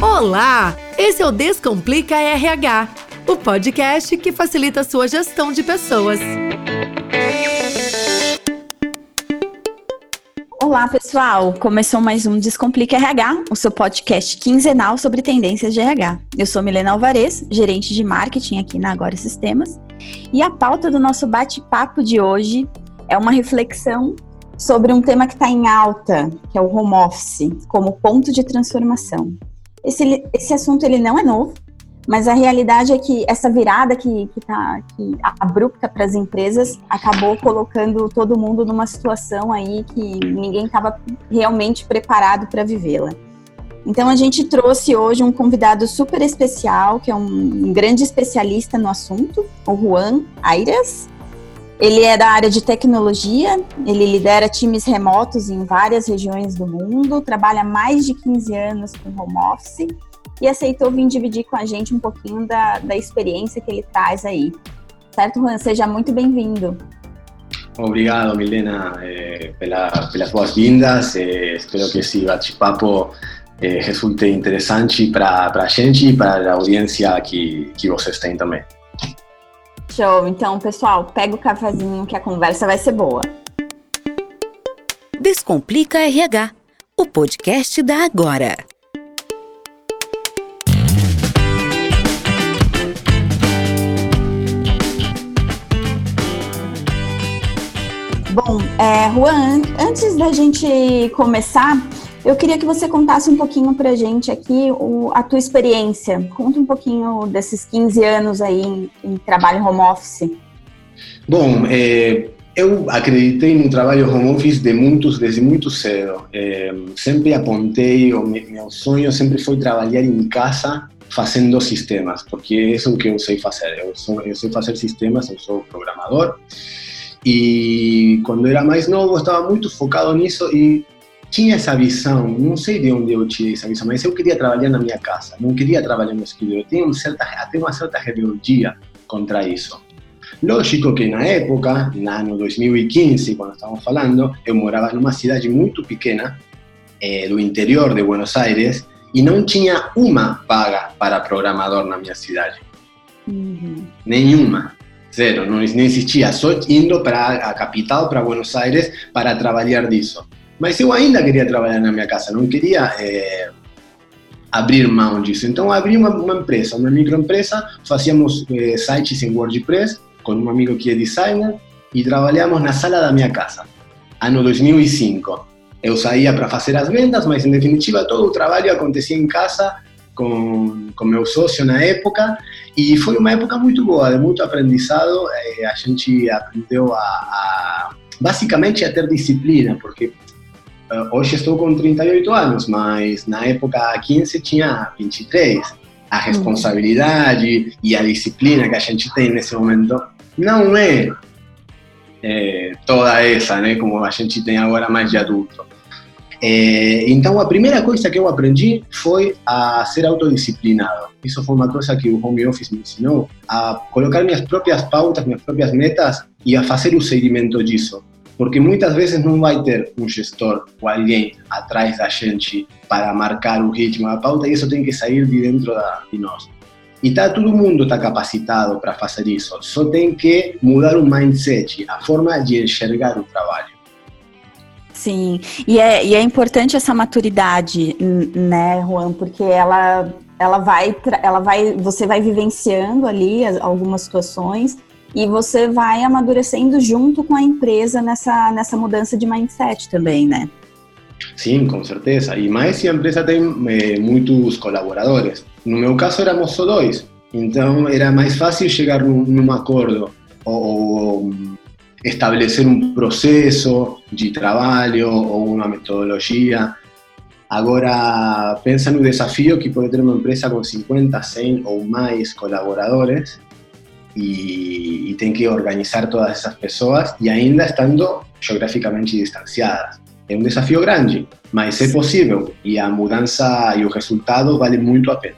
Olá! Esse é o Descomplica RH, o podcast que facilita a sua gestão de pessoas. Olá, pessoal! Começou mais um Descomplica RH, o seu podcast quinzenal sobre tendências de RH. Eu sou Milena Alvarez, gerente de marketing aqui na Agora Sistemas, e a pauta do nosso bate-papo de hoje é uma reflexão sobre um tema que está em alta, que é o home office, como ponto de transformação. Esse, esse assunto ele não é novo, mas a realidade é que essa virada que, que, tá, que abrupta para as empresas acabou colocando todo mundo numa situação aí que ninguém estava realmente preparado para vivê-la. Então a gente trouxe hoje um convidado super especial, que é um, um grande especialista no assunto, o Juan Aires. Ele é da área de tecnologia, ele lidera times remotos em várias regiões do mundo, trabalha mais de 15 anos com home office e aceitou vir dividir com a gente um pouquinho da, da experiência que ele traz aí. Certo, Juan? Seja muito bem-vindo. Obrigado, Milena, eh, pela, pelas boas-vindas. Eh, espero que esse bate-papo eh, resulte interessante para a gente e para a audiência que, que vocês têm também. Show. Então, pessoal, pega o cafezinho que a conversa vai ser boa. Descomplica RH, o podcast da Agora. Bom, é, Juan, antes da gente começar, eu queria que você contasse um pouquinho pra gente aqui o, a tua experiência. Conta um pouquinho desses 15 anos aí em, em trabalho home office. Bom, é, eu acreditei no trabalho home office de muitos, desde muito cedo. É, sempre apontei, o meu sonho sempre foi trabalhar em casa fazendo sistemas, porque é isso que eu sei fazer. Eu, sou, eu sei fazer sistemas, eu sou programador. E quando era mais novo, estava muito focado nisso e tinha essa visão, não sei de onde eu tirei essa visão, mas eu queria trabalhar na minha casa, não queria trabalhar no escritório. Eu tinha uma certa, até uma certa rebeldia contra isso. Lógico que na época, no ano 2015, quando estávamos falando, eu morava numa cidade muito pequena, eh, do interior de Buenos Aires, e não tinha uma vaga para programador na minha cidade. Uhum. Nenhuma. Zero, não existia. Só indo para a capital, para Buenos Aires, para trabalhar disso. Mas eu ainda queria trabalhar na minha casa, não queria é, abrir mão disso. Então abri uma, uma empresa, uma microempresa, fazíamos é, sites em WordPress com um amigo que é designer e trabalhamos na sala da minha casa, ano 2005. Eu saía para fazer as vendas, mas em definitiva todo o trabalho acontecia em casa com, com meu sócio na época e foi uma época muito boa, de muito aprendizado. É, a gente aprendeu a, a basicamente a ter disciplina, porque hoje estou com 38 anos, mas na época 15 tinha 23. A responsabilidade e a disciplina que a gente tem nesse momento não é, é toda essa, né, como a gente tem agora mais de adulto. É, então, a primeira coisa que eu aprendi foi a ser autodisciplinado. Isso foi uma coisa que o home office me ensinou, a colocar minhas próprias pautas, minhas próprias metas e a fazer o seguimento disso porque muitas vezes não vai ter um gestor ou alguém atrás da gente para marcar o ritmo, a pauta, e isso tem que sair de dentro da, de nós. E tá, todo mundo está capacitado para fazer isso, só tem que mudar o mindset, a forma de enxergar o trabalho. Sim, e é, e é importante essa maturidade, né, Juan, porque ela, ela vai, ela vai, você vai vivenciando ali algumas situações e você vai amadurecendo junto com a empresa nessa, nessa mudança de mindset também, né? Sim, com certeza. E mais se a empresa tem eh, muitos colaboradores. No meu caso, éramos só dois. Então, era mais fácil chegar num, num acordo ou, ou estabelecer um processo de trabalho ou uma metodologia. Agora, pensa no desafio que pode ter uma empresa com 50, 100 ou mais colaboradores y, y tienen que organizar todas esas pessoas e ainda estando geograficamente distanciadas. É um desafio grande, mas é possível e a mudança e o resultado vale muito a pena.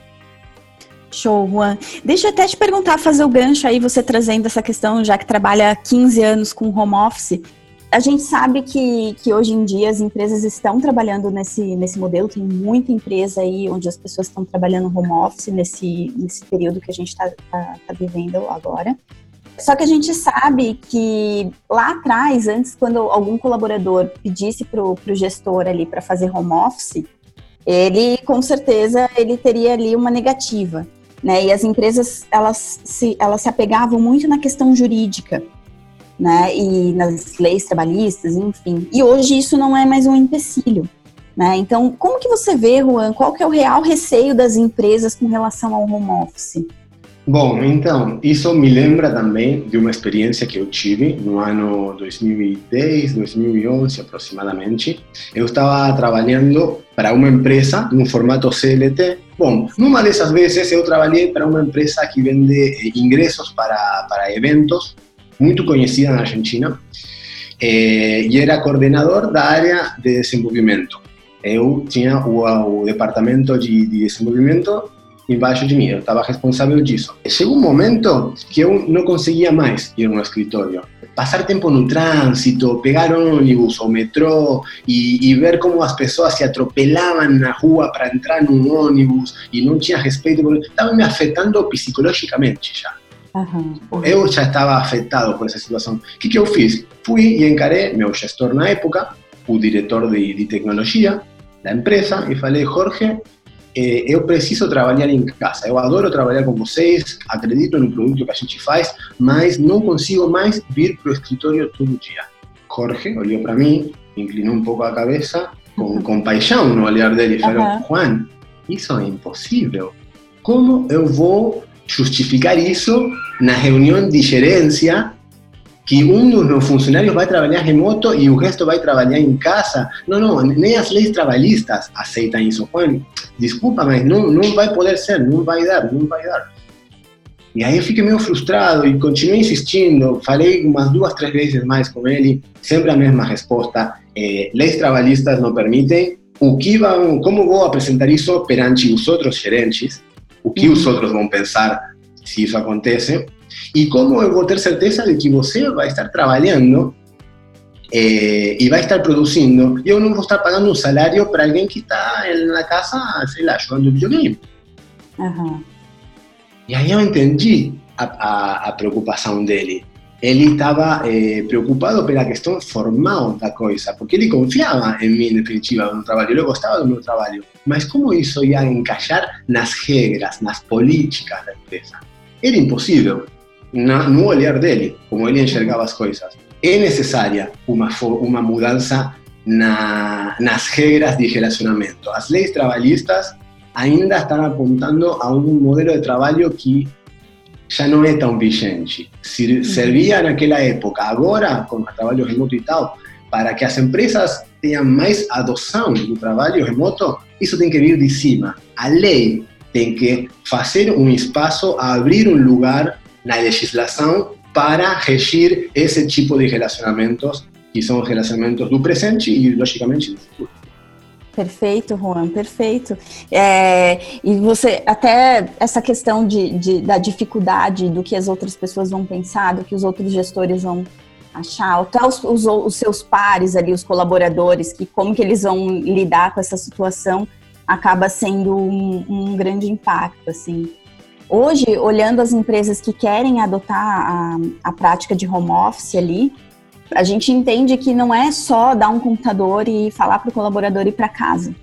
Show, Juan. Deixa eu até te perguntar, fazer o gancho aí, você trazendo essa questão, já que trabalha 15 anos com home office. A gente sabe que, que hoje em dia as empresas estão trabalhando nesse, nesse modelo, tem muita empresa aí onde as pessoas estão trabalhando home office nesse, nesse período que a gente está tá, tá vivendo agora. Só que a gente sabe que lá atrás, antes, quando algum colaborador pedisse para o gestor ali para fazer home office, ele com certeza ele teria ali uma negativa, né? E as empresas elas se, elas se apegavam muito na questão jurídica né? E nas leis trabalhistas, enfim. E hoje isso não é mais um empecilho. Né? Então, como que você vê, Juan, qual que é o real receio das empresas com relação ao home office? Bom, então, isso me lembra também de uma experiência que eu tive no ano 2010, 2011 aproximadamente. Eu estava trabalhando para uma empresa no formato CLT. Bom, numa dessas vezes eu trabalhei para uma empresa que vende ingressos para, para eventos muito conhecida na Argentina, eh, e era coordenador da área de desenvolvimento. Eu tinha o, o departamento de, de desenvolvimento embaixo de mim, eu estava responsável disso. Chegou um momento que eu não conseguia mais ir no escritório. Passar tempo no trânsito, pegar ônibus ou metrô e, e ver como as pessoas se atropelavam na rua para entrar num ônibus e não tinha respeito, estava me afetando psicologicamente já. Uhum. Eu já estava afetado por essa situação. O que, que eu fiz? Fui e encarei meu gestor na época, o diretor de, de tecnologia da empresa, e falei: Jorge, eh, eu preciso trabalhar em casa. Eu adoro trabalhar com vocês, acredito no produto que a gente faz, mas não consigo mais vir para o escritório todo dia. Jorge olhou para mim, inclinou um pouco a cabeça, com compaixão no olhar dele, e falou: uhum. Juan, isso é impossível. Como eu vou justificar isso na reunião de gerência que um dos funcionários vai trabalhar remoto e o resto vai trabalhar em casa. Não, não, nem as leis trabalhistas aceitam isso. Juan, desculpa, mas não, não vai poder ser, não vai dar, não vai dar. E aí eu fiquei meio frustrado e continuei insistindo. Falei umas duas, três vezes mais com ele, sempre a mesma resposta. Eh, leis trabalhistas não permitem. O que vão, como vou apresentar isso perante os outros gerentes? O que os outros vão pensar se isso acontece, e como eu vou ter certeza de que você vai estar trabalhando eh, e vai estar produzindo, e eu não vou estar pagando um salário para alguém que está na casa, sei lá, jogando videogame. Uhum. E aí eu entendi a, a, a preocupação dele ele estava eh, preocupado pela questão formal da coisa, porque ele confiava em mim, em definitiva, no trabalho. Eu gostava do meu trabalho. Mas como isso ia encaixar nas regras, nas políticas da empresa? Era impossível, na, no olhar dele, como ele enxergava as coisas. É necessária uma, uma mudança na, nas regras de relacionamento. As leis trabalhistas ainda estão apontando a um modelo de trabalho que já não é tão vigente. Servia naquela época, agora, com o trabalho remoto e tal, para que as empresas tenham mais adoção do trabalho remoto, isso tem que vir de cima. A lei tem que fazer um espaço, abrir um lugar na legislação para regir esse tipo de relacionamentos, que são os relacionamentos do presente e, logicamente, do futuro. Perfeito, Juan, perfeito. É, e você, até essa questão de, de, da dificuldade do que as outras pessoas vão pensar, do que os outros gestores vão achar, até os, os, os seus pares ali, os colaboradores, que como que eles vão lidar com essa situação, acaba sendo um, um grande impacto, assim. Hoje, olhando as empresas que querem adotar a, a prática de home office ali, a gente entende que não é só dar um computador e falar para o colaborador ir para casa.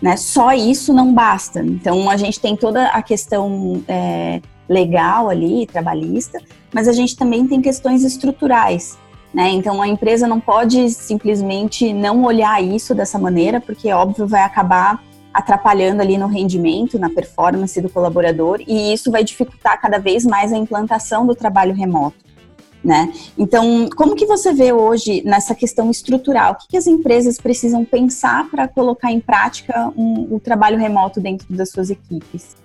Né? Só isso não basta. Então, a gente tem toda a questão é, legal ali, trabalhista, mas a gente também tem questões estruturais. Né? Então, a empresa não pode simplesmente não olhar isso dessa maneira, porque, óbvio, vai acabar atrapalhando ali no rendimento, na performance do colaborador, e isso vai dificultar cada vez mais a implantação do trabalho remoto né? Então, como que você vê hoje nessa questão estrutural? O que, que as empresas precisam pensar para colocar em prática um, o trabalho remoto dentro das suas equipes?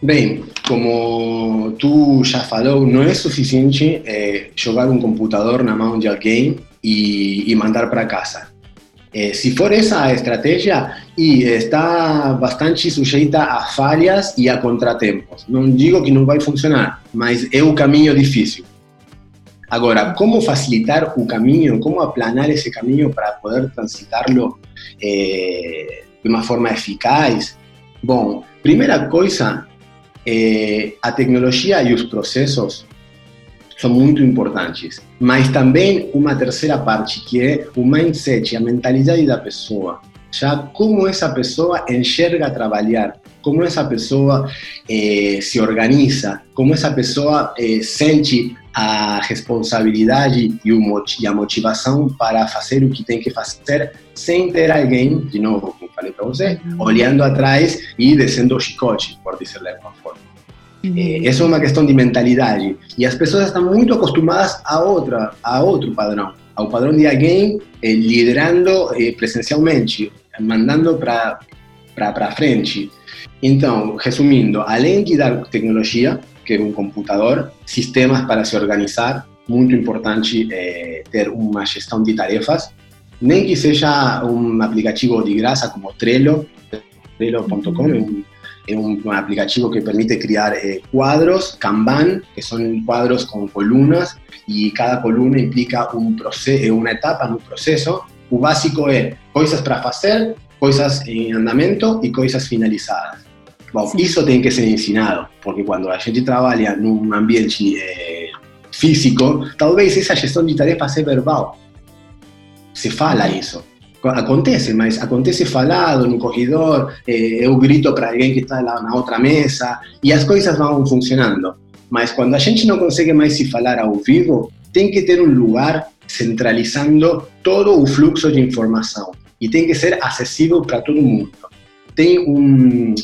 Bem, como tu já falou, não é suficiente é, jogar um computador na mão de alguém e, e mandar para casa. É, se for essa a estratégia, e está bastante sujeita a falhas e a contratempos. Não digo que não vai funcionar, mas é o caminho difícil. Agora, como facilitar o caminho, como aplanar esse caminho para poder transitá-lo é, de uma forma eficaz? Bom, primeira coisa, é, a tecnologia e os processos são muito importantes, mas também uma terceira parte que é o mindset, a mentalidade da pessoa, já como essa pessoa enxerga trabalhar, como essa pessoa eh, se organiza, como essa pessoa eh, sente a responsabilidade e, o, e, a motivação para fazer o que tem que fazer sem ter alguém, de novo, como falei para você, uhum. olhando atrás e descendo o chicote, por dizer de alguma forma. Uhum. Eh, essa é uma questão de mentalidade. E as pessoas estão muito acostumadas a, outra, a outro padrão, ao padrão de alguém eh, liderando eh, presencialmente, mandando para frente. Então, resumindo, além de dar tecnologia, é um computador, sistemas para se organizar, muito importante é, ter uma de tarefas, nem que seja um aplicativo de graça como Trello, trello.com, é um, é um aplicativo que permite criar quadros, Kanban, que são quadros com colunas, e cada coluna implica um processo, uma etapa no processo. O básico é coisas para fazer, coisas em andamento e coisas finalizadas. Bom, Sim. isso tem que ser ensinado, porque quando a gente trabalha num ambiente é, físico, talvez essa gestão de tarefas é verbal. Se fala isso. Acontece, mas acontece falado no corredor, é, eu grito para alguém que está lá na outra mesa, e as coisas vão funcionando. Mas quando a gente não consegue mais se falar ao vivo, tem que ter um lugar centralizando todo o fluxo de informação. E tem que ser acessível para todo mundo. Tem um,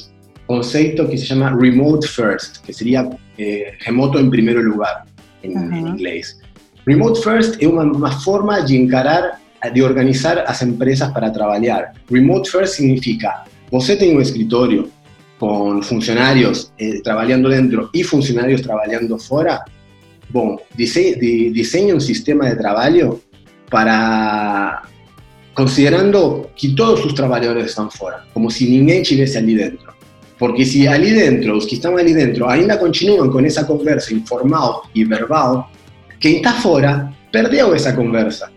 conceito que se llama remote first, que sería eh, remoto en primer lugar en, uh -huh. en, inglés. Remote first es una, una, forma de encarar, de organizar las empresas para trabajar. Remote first significa, você tem un escritorio con funcionarios eh, trabajando dentro y funcionarios trabajando fuera, bom, dise, de, diseña un sistema de trabajo para considerando que todos sus trabajadores están fuera, como si ninguém estuviese allí dentro. Porque se ali dentro, os que estão ali dentro, ainda continuam com essa conversa informal e verbal, quem está fora perdeu essa conversa.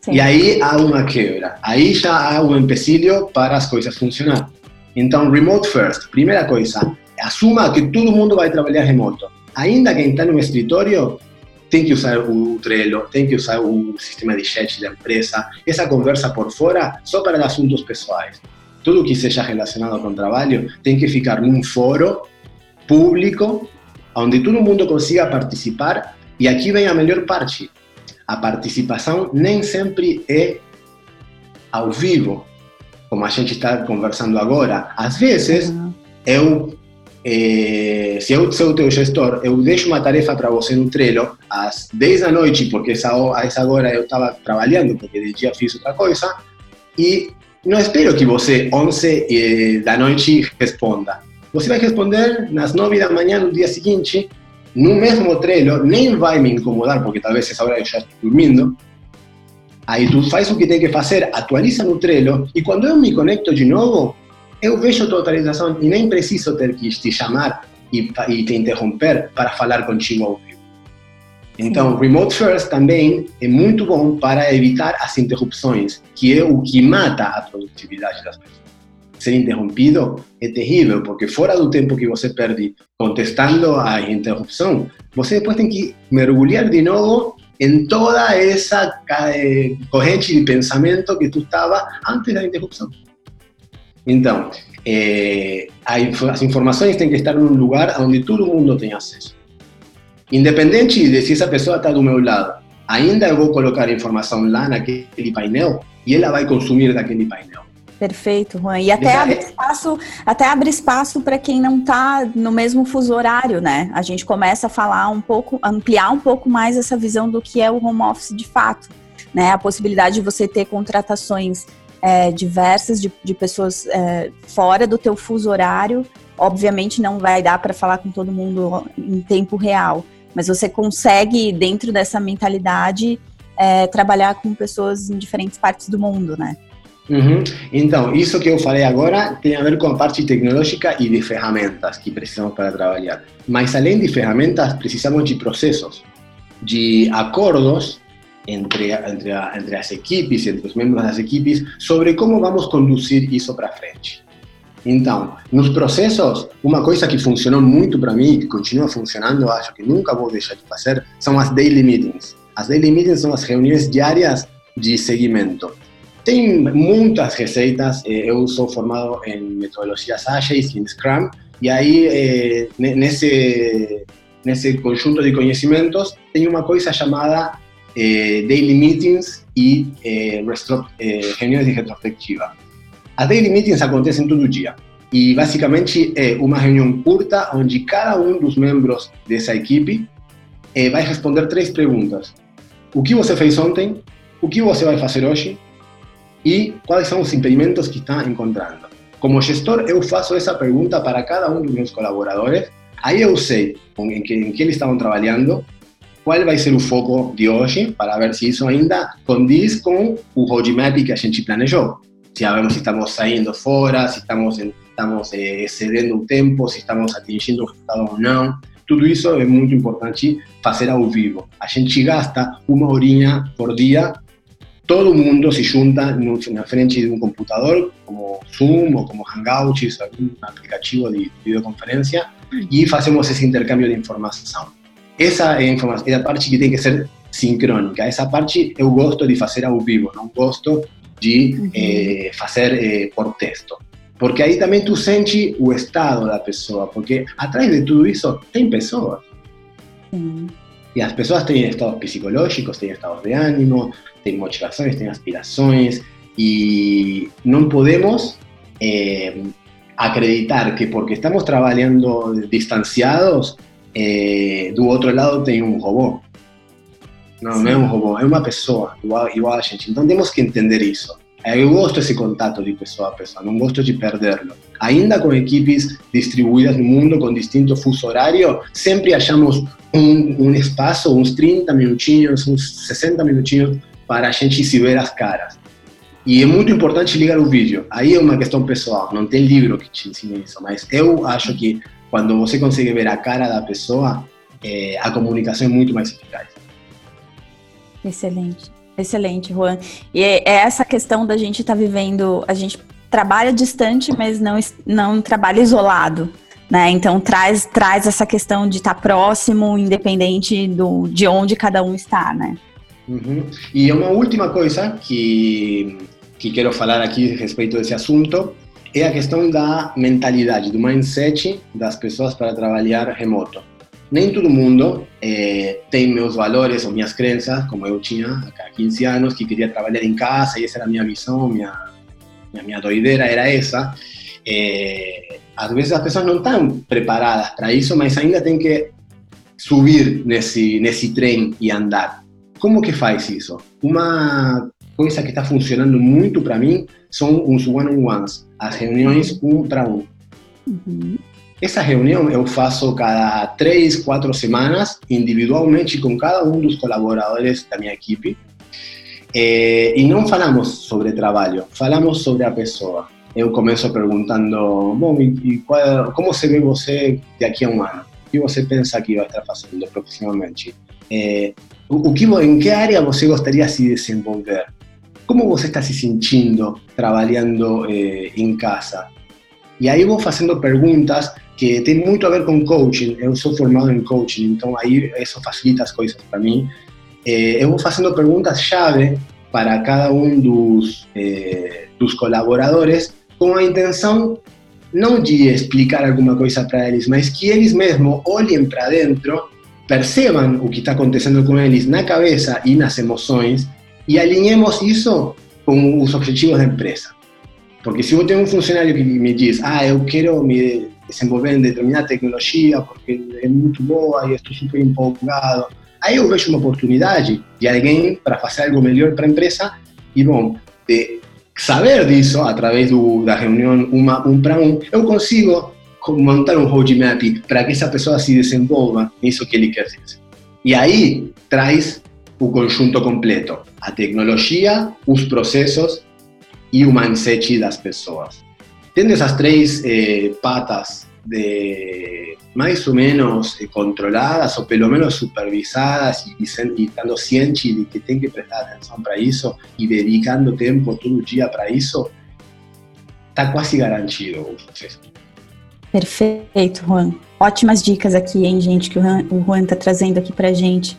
Sim. E aí há uma quebra. Aí já há um empecilho para as coisas funcionar. Então, remote first. Primeira coisa, assuma que todo mundo vai trabalhar remoto. Ainda quem está no escritório tem que usar o Trello, tem que usar o sistema de chat da empresa. Essa conversa por fora só para assuntos pessoais tudo que seja relacionado com trabalho tem que ficar num foro público, onde todo mundo consiga participar. E aqui vem a melhor parte: a participação nem sempre é ao vivo, como a gente está conversando agora. Às vezes, uhum. eu, eh, se eu sou o teu gestor, eu deixo uma tarefa para você no Trello às 10 da noite, porque essa, a essa hora eu estava trabalhando, porque de dia fiz outra coisa, e não espero que você, 11 eh, da noite, responda. Você vai responder nas 9 da manhã no dia seguinte, no mesmo Trello, nem vai me incomodar, porque talvez essa hora eu já estou dormindo. Aí tu faz o que tem que fazer, atualiza no Trello, e quando eu me conecto de novo, eu vejo a tua atualização e nem preciso ter que te chamar e, e te interromper para falar contigo. Então, Remote First também é muito bom para evitar as interrupções, que é o que mata a produtividade das pessoas. Ser interrompido é terrível, porque fora do tempo que você perde contestando a interrupção, você depois tem que mergulhar de novo em toda essa eh, corrente de pensamento que tu estava antes da interrupção. Então, eh, as informações têm que estar num lugar onde todo mundo tem acesso. Independente de se essa pessoa está do meu lado, ainda eu vou colocar informação lá naquele painel e ela vai consumir daquele painel. Perfeito, Juan. E até abre espaço, até abre espaço para quem não está no mesmo fuso horário, né? A gente começa a falar um pouco, ampliar um pouco mais essa visão do que é o home office de fato, né? A possibilidade de você ter contratações é, diversas de, de pessoas é, fora do teu fuso horário. Obviamente não vai dar para falar com todo mundo em tempo real, mas você consegue, dentro dessa mentalidade, é, trabalhar com pessoas em diferentes partes do mundo, né? Uhum. Então, isso que eu falei agora tem a ver com a parte tecnológica e de ferramentas que precisamos para trabalhar. Mas além de ferramentas, precisamos de processos. de acordos entre, entre, entre as equipes, entre os membros das equipes, sobre como vamos conduzir isso para frente. Então, nos processos, uma coisa que funcionou muito para mim, que continua funcionando, acho que nunca vou deixar de fazer, são as daily meetings. As daily meetings são as reuniões diárias de seguimento. Tem muitas receitas, eh, eu sou formado em metodologias ágeis, em Scrum, e aí eh, nesse, nesse conjunto de conhecimentos tem uma coisa chamada eh, daily meetings e reuniões de retrospectiva. As daily meetings acontecem todo dia. E basicamente é uma reunião curta onde cada um dos membros dessa equipe é, vai responder três perguntas: O que você fez ontem? O que você vai fazer hoje? E quais são os impedimentos que está encontrando? Como gestor, eu faço essa pergunta para cada um dos meus colaboradores. Aí eu sei em que, em que eles estavam trabalhando, qual vai ser o foco de hoje, para ver se isso ainda condiz com o roadmap que a gente planejou sabemos si estamos saindo fora, se estamos, estamos eh, excedendo o tempo, estamos atingindo o resultado ou não. Tudo isso é muito importante fazer ao vivo. A gente gasta uma horinha por dia, todo mundo se junta na frente de um computador, como Zoom ou como Hangouts, algum aplicativo de videoconferência, e fazemos esse intercâmbio de informação. Essa é a, é a parte que que ser sincrônica. Essa parte eu gosto de fazer ao vivo, não gosto de uhum. eh, fazer eh, por texto. Porque aí também tu sente o estado da pessoa, porque atrás de tudo isso tem pessoas. Uhum. E as pessoas têm estados psicológicos, têm estados de ânimo, têm motivações, têm aspirações, e não podemos eh, acreditar que porque estamos trabalhando distanciados, eh, do outro lado tem um robô. Não, não é um robô, é uma pessoa, igual, igual a gente. Então temos que entender isso. Eu gosto desse contato de pessoa a pessoa, não gosto de perdê-lo. Ainda com equipes distribuídas no mundo com distinto fuso horário, sempre achamos um, um espaço, uns 30 minutinhos, uns 60 minutinhos para a gente se ver as caras. E é muito importante ligar o vídeo. Aí é uma questão pessoal, não tem livro que te ensine isso, mas eu acho que quando você consegue ver a cara da pessoa, é, a comunicação é muito mais eficaz. Excelente, excelente, Juan. E é, é essa questão da gente estar tá vivendo, a gente trabalha distante, mas não, não trabalha isolado. Né? Então traz, traz essa questão de estar tá próximo, independente do, de onde cada um está, né? Uhum. E uma última coisa que, que quero falar aqui a respeito desse assunto é a questão da mentalidade, do mindset das pessoas para trabalhar remoto nem todo mundo eh, tem meus valores ou minhas crenças, como eu tinha há 15 anos, que queria trabalhar em casa, e essa era a minha visão, minha, minha, minha doideira era essa. Eh, às vezes as pessoas não estão preparadas para isso, mas ainda tem que subir nesse, nesse trem e andar. Como que faz isso? Uma coisa que está funcionando muito para mim são os one-on-ones, as reuniões um para um. Uhum. Essa reunião eu faço cada três, quatro semanas, individualmente com cada um dos colaboradores da minha equipe. E não falamos sobre trabalho, falamos sobre a pessoa. Eu começo perguntando, bom, e qual, como se vê você daqui a um ano? O que você pensa que vai estar fazendo profissionalmente? O, que, em que área você gostaria de se desenvolver? Como você está se sentindo trabalhando em casa? E aí vou fazendo perguntas que tem muito a ver com coaching. Eu sou formado em coaching, então aí isso facilita as coisas para mim. Eh, eu vou fazendo perguntas-chave para cada um dos, eh, dos colaboradores com a intenção não de explicar alguma coisa para eles, mas que eles mesmos olhem para dentro, percebam o que está acontecendo com eles na cabeça e nas emoções e alinhemos isso com os objetivos da empresa. Porque se eu tenho um funcionário que me diz, ah, eu quero me desenvolver em determinada tecnologia porque é muito boa e estou super empolgado. Aí eu vejo uma oportunidade de alguém para fazer algo melhor para a empresa e, bom, de saber disso através da reunião um para um, eu consigo montar um roadmap para que essa pessoa se desenvolva nisso que ele quer fazer. E aí traz o conjunto completo, a tecnologia, os processos e o mindset das pessoas. Tendo essas três eh, patas de, mais ou menos eh, controladas, ou pelo menos supervisadas, e, e, estando ciente de que tem que prestar atenção para isso, e dedicando tempo todo dia para isso, está quase garantido o sucesso. Perfeito, Juan. Ótimas dicas aqui, hein, gente, que o Juan está trazendo aqui para gente.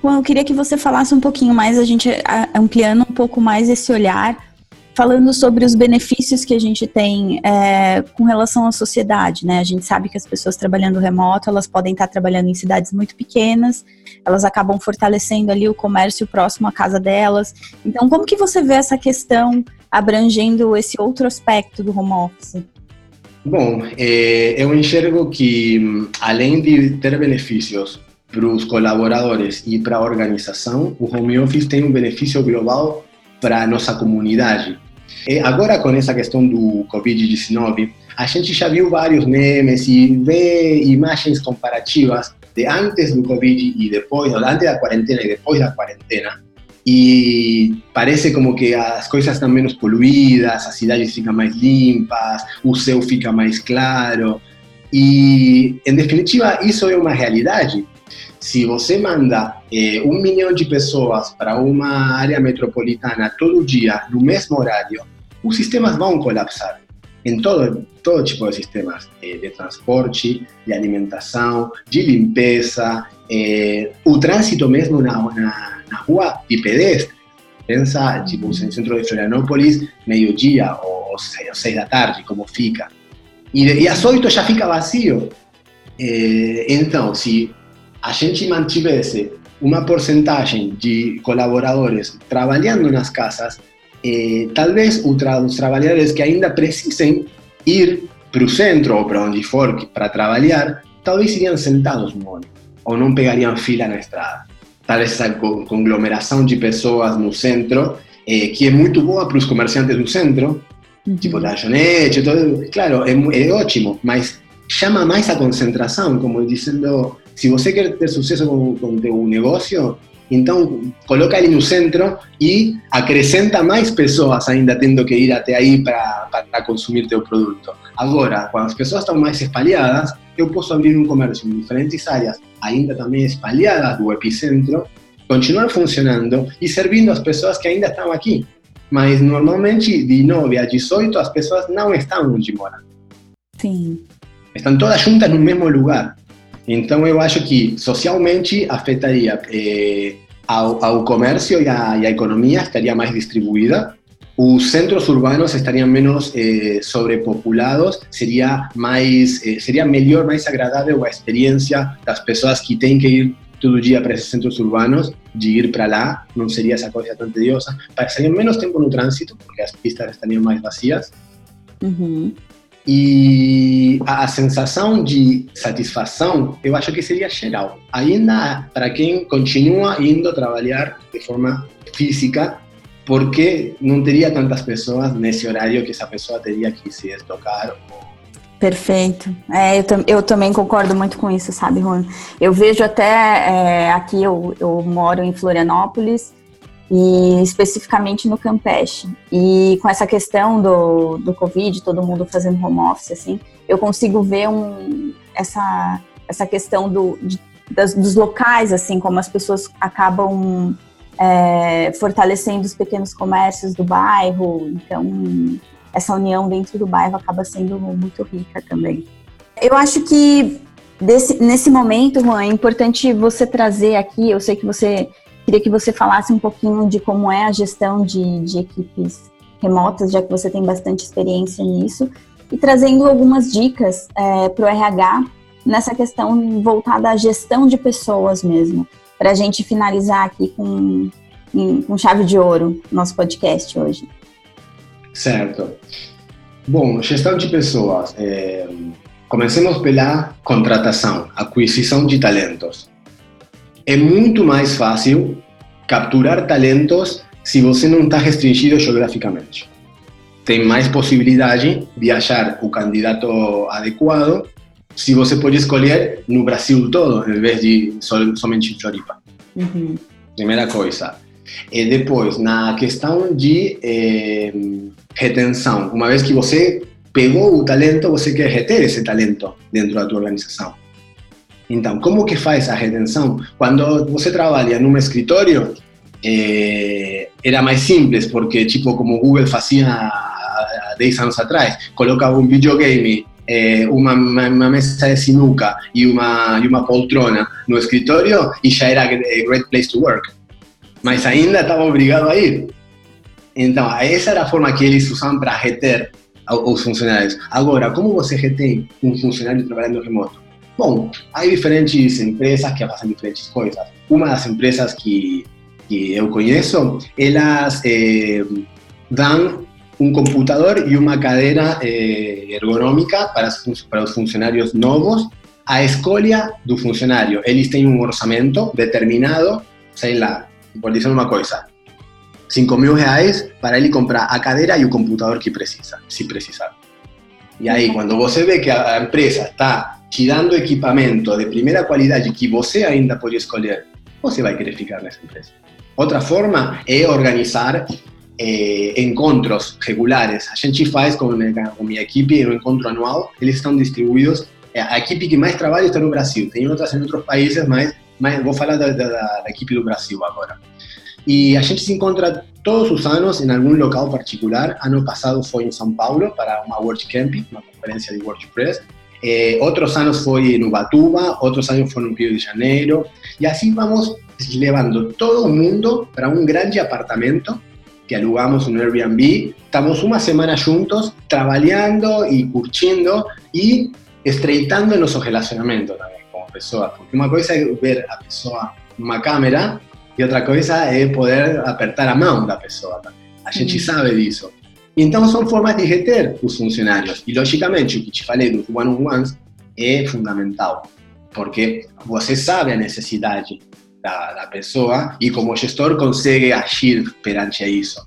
Juan, eu queria que você falasse um pouquinho mais, a gente ampliando um pouco mais esse olhar falando sobre os benefícios que a gente tem é, com relação à sociedade, né? A gente sabe que as pessoas trabalhando remoto, elas podem estar trabalhando em cidades muito pequenas, elas acabam fortalecendo ali o comércio próximo à casa delas. Então, como que você vê essa questão abrangendo esse outro aspecto do home office? Bom, é, eu enxergo que, além de ter benefícios para os colaboradores e para a organização, o home office tem um benefício global para a nossa comunidade. E agora, com essa questão do Covid-19, a gente já viu vários memes e vê imagens comparativas de antes do Covid e depois, antes da quarentena e depois da quarentena. E parece como que as coisas estão menos poluídas, as cidades ficam mais limpas, o céu fica mais claro. E, em definitiva, isso é uma realidade se você manda eh, um milhão de pessoas para uma área metropolitana todo dia, no mesmo horário, os sistemas vão colapsar. Em todo, todo tipo de sistemas, eh, de transporte, de alimentação, de limpeza, eh, o trânsito mesmo na, na, na rua de pedestre. Pensa, tipo, no centro de Florianópolis, meio-dia ou seis, seis da tarde, como fica. E, e às oito já fica vazio. então, se a gente mantivesse uma porcentagem de colaboradores trabalhando nas casas, eh, talvez os trabalhadores que ainda precisem ir para o centro ou para onde for para trabalhar, talvez iriam sentados no ônibus ou não pegariam fila na estrada. Talvez essa conglomeração de pessoas no centro, eh, que é muito boa para os comerciantes do centro, tipo lanchonete, todo, claro, é, é ótimo, mas chama mais a concentração, como dizendo, se você quer ter sucesso com, com teu negócio, então coloca ele no centro e acrescenta mais pessoas ainda tendo que ir até aí para, para consumir teu produto. Agora, quando as pessoas estão mais espalhadas, eu posso abrir um comércio em diferentes áreas, ainda também espalhadas do epicentro, continuar funcionando e servindo as pessoas que ainda estão aqui. Mas normalmente de 9 a 18 as pessoas não estão onde moram. Sim. Estão todas juntas no mesmo lugar. Então, eu acho que socialmente afetaria eh, ao, ao, comércio e a, e a, economia, estaria mais distribuída. Os centros urbanos estariam menos eh, sobrepopulados, seria mais, eh, seria melhor, mais agradável a experiência das pessoas que têm que ir todo dia para esses centros urbanos, de ir para lá, não seria essa coisa tão tediosa. Passaria menos tempo no trânsito, porque as pistas estariam mais vazias. Uhum. E a, sensação de satisfação, eu acho que seria geral. Ainda para quem continua indo trabalhar de forma física, porque não teria tantas pessoas nesse horário que essa pessoa teria que se deslocar. Perfeito. É, eu, eu, também concordo muito com isso, sabe, Juan? Eu vejo até é, aqui, eu, eu moro em Florianópolis, e especificamente no Campeche. E com essa questão do, do Covid, todo mundo fazendo home office, assim, eu consigo ver um, essa, essa questão do, de, das, dos locais, assim, como as pessoas acabam é, fortalecendo os pequenos comércios do bairro. Então, essa união dentro do bairro acaba sendo muito rica também. Eu acho que desse, nesse momento, Juan, é importante você trazer aqui, eu sei que você Queria que você falasse um pouquinho de como é a gestão de, de equipes remotas, já que você tem bastante experiência nisso, e trazendo algumas dicas é, para o RH nessa questão voltada à gestão de pessoas mesmo, para a gente finalizar aqui com, com chave de ouro nosso podcast hoje. Certo. Bom, gestão de pessoas. É, comecemos pela contratação, aquisição de talentos. É muito mais fácil capturar talentos se você não está restringido geograficamente. Tem mais possibilidade de achar o candidato adequado se você pode escolher no Brasil todo, em vez de somente em Floripa. Uhum. Primeira coisa. E depois, na questão de eh, retenção, uma vez que você pegou o talento, você quer reter esse talento dentro da tua organização. Então, como que faz a retenção? Quando você trabalha num escritório, é, era mais simples, porque, tipo, como o Google fazia há 10 anos atrás, colocava um videogame, é, uma, uma, mesa de sinuca e uma, e uma poltrona no escritório e já era a great place to work. Mas ainda estava obrigado a ir. Então, essa era a forma que eles usavam para reter os funcionários. Agora, como você retém um funcionário trabalhando remoto? Bom, há diferentes empresas que fazem diferentes coisas. Uma das empresas que, que eu conheço, elas eh, dão um computador e uma cadeira eh, ergonômica para, os, para os funcionários novos a escolha do funcionário. Eles têm um orçamento determinado, sei lá, por dizer uma coisa, 5 mil reais para ele comprar a cadeira e o computador que precisa, se precisar. E aí, quando você vê que a empresa está te dando equipamento de primeira qualidade que você ainda pode escolher, você vai querer ficar nessa empresa. Outra forma é organizar eh, encontros regulares. A gente faz com, com minha equipe um encontro anual, eles estão distribuídos. A equipe que mais trabalha está no Brasil, tem outras em outros países, mas, mas vou falar da, da, da equipe do Brasil agora. E a gente se encontra todos os anos em algum local particular. Ano passado foi em São Paulo para uma WordCamp, uma conferência de WordPress. Eh, outros anos foi em Ubatuba, outros anos foi no Rio de Janeiro. E assim vamos levando todo mundo para um grande apartamento que alugamos no Airbnb. Estamos uma semana juntos, trabalhando e curtindo e estreitando nossos relacionamentos também como pessoas. Porque uma coisa é ver a pessoa numa câmera e outra coisa é poder apertar a mão da pessoa também. A gente uhum. sabe disso. Então, são formas de reter os funcionários. E, logicamente, o que te falei dos one-on-ones é fundamental, porque você sabe a necessidade da, da pessoa e, como gestor, consegue agir perante isso.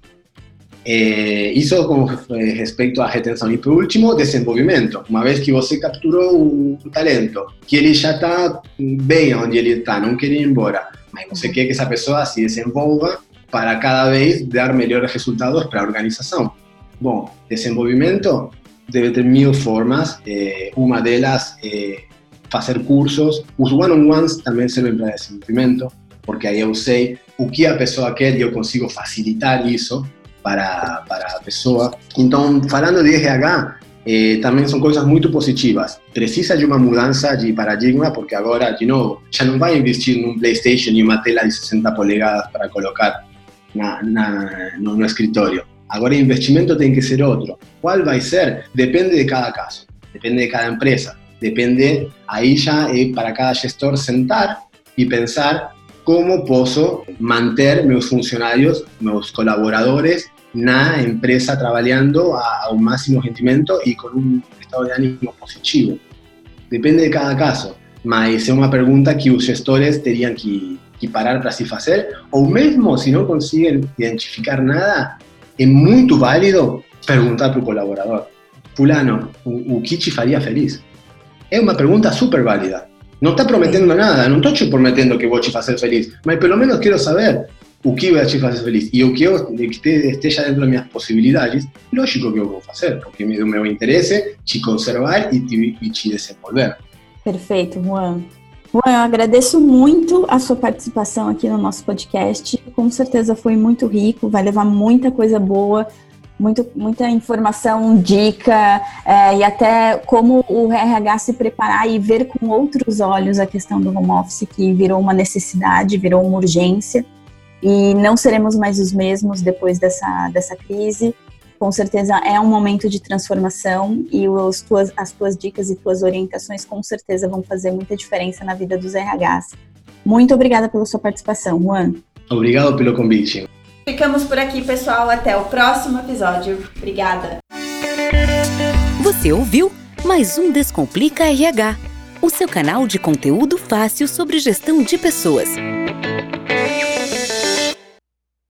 É, isso com respeito à retenção. E, por último, desenvolvimento. Uma vez que você capturou o talento, que ele já está bem onde ele está, não quer ir embora, mas você quer que essa pessoa se desenvolva para cada vez dar melhores resultados para a organização. Bom, desenvolvimento deve ter mil formas. Eh, uma delas é fazer cursos. Os one-on-ones também servem para desenvolvimento, porque aí eu sei o que a pessoa quer e eu consigo facilitar isso para, para a pessoa. Então, falando de RH, eh, também são coisas muito positivas. Precisa de uma mudança de paradigma, porque agora, de novo, já não vai investir num PlayStation e uma tela de 60 polegadas para colocar na, na, no, no escritório. Agora, investimento tem que ser outro. Qual vai ser? Depende de cada caso, depende de cada empresa, depende, aí já é para cada gestor sentar e pensar como posso manter meus funcionários, meus colaboradores na empresa trabalhando a, a máximo rendimento e com um estado de ánimo positivo. Depende de cada caso, mas é uma pergunta que os gestores teriam que, que parar para se fazer, ou mesmo se não conseguem identificar nada, é muito válido perguntar para o colaborador: Fulano, o, o faria feliz? É uma pergunta super válida. Não está prometendo nada, não estou te prometendo que vou te fazer feliz, mas pelo menos quero saber o que vai te fazer feliz e o que eu esteja dentro das minhas possibilidades, lógico que eu vou fazer, porque meu é te conservar e te, e te desenvolver. Perfeito, Juan. Juan, eu agradeço muito a sua participação aqui no nosso podcast. Com certeza foi muito rico, vai levar muita coisa boa, muito, muita informação, dica é, e até como o RH se preparar e ver com outros olhos a questão do home office, que virou uma necessidade, virou uma urgência e não seremos mais os mesmos depois dessa, dessa crise. Com certeza é um momento de transformação e os tuas, as tuas dicas e tuas orientações com certeza vão fazer muita diferença na vida dos RHs. Muito obrigada pela sua participação, Juan. Obrigado pelo convite. Ficamos por aqui, pessoal. Até o próximo episódio. Obrigada. Você ouviu mais um Descomplica RH, o seu canal de conteúdo fácil sobre gestão de pessoas.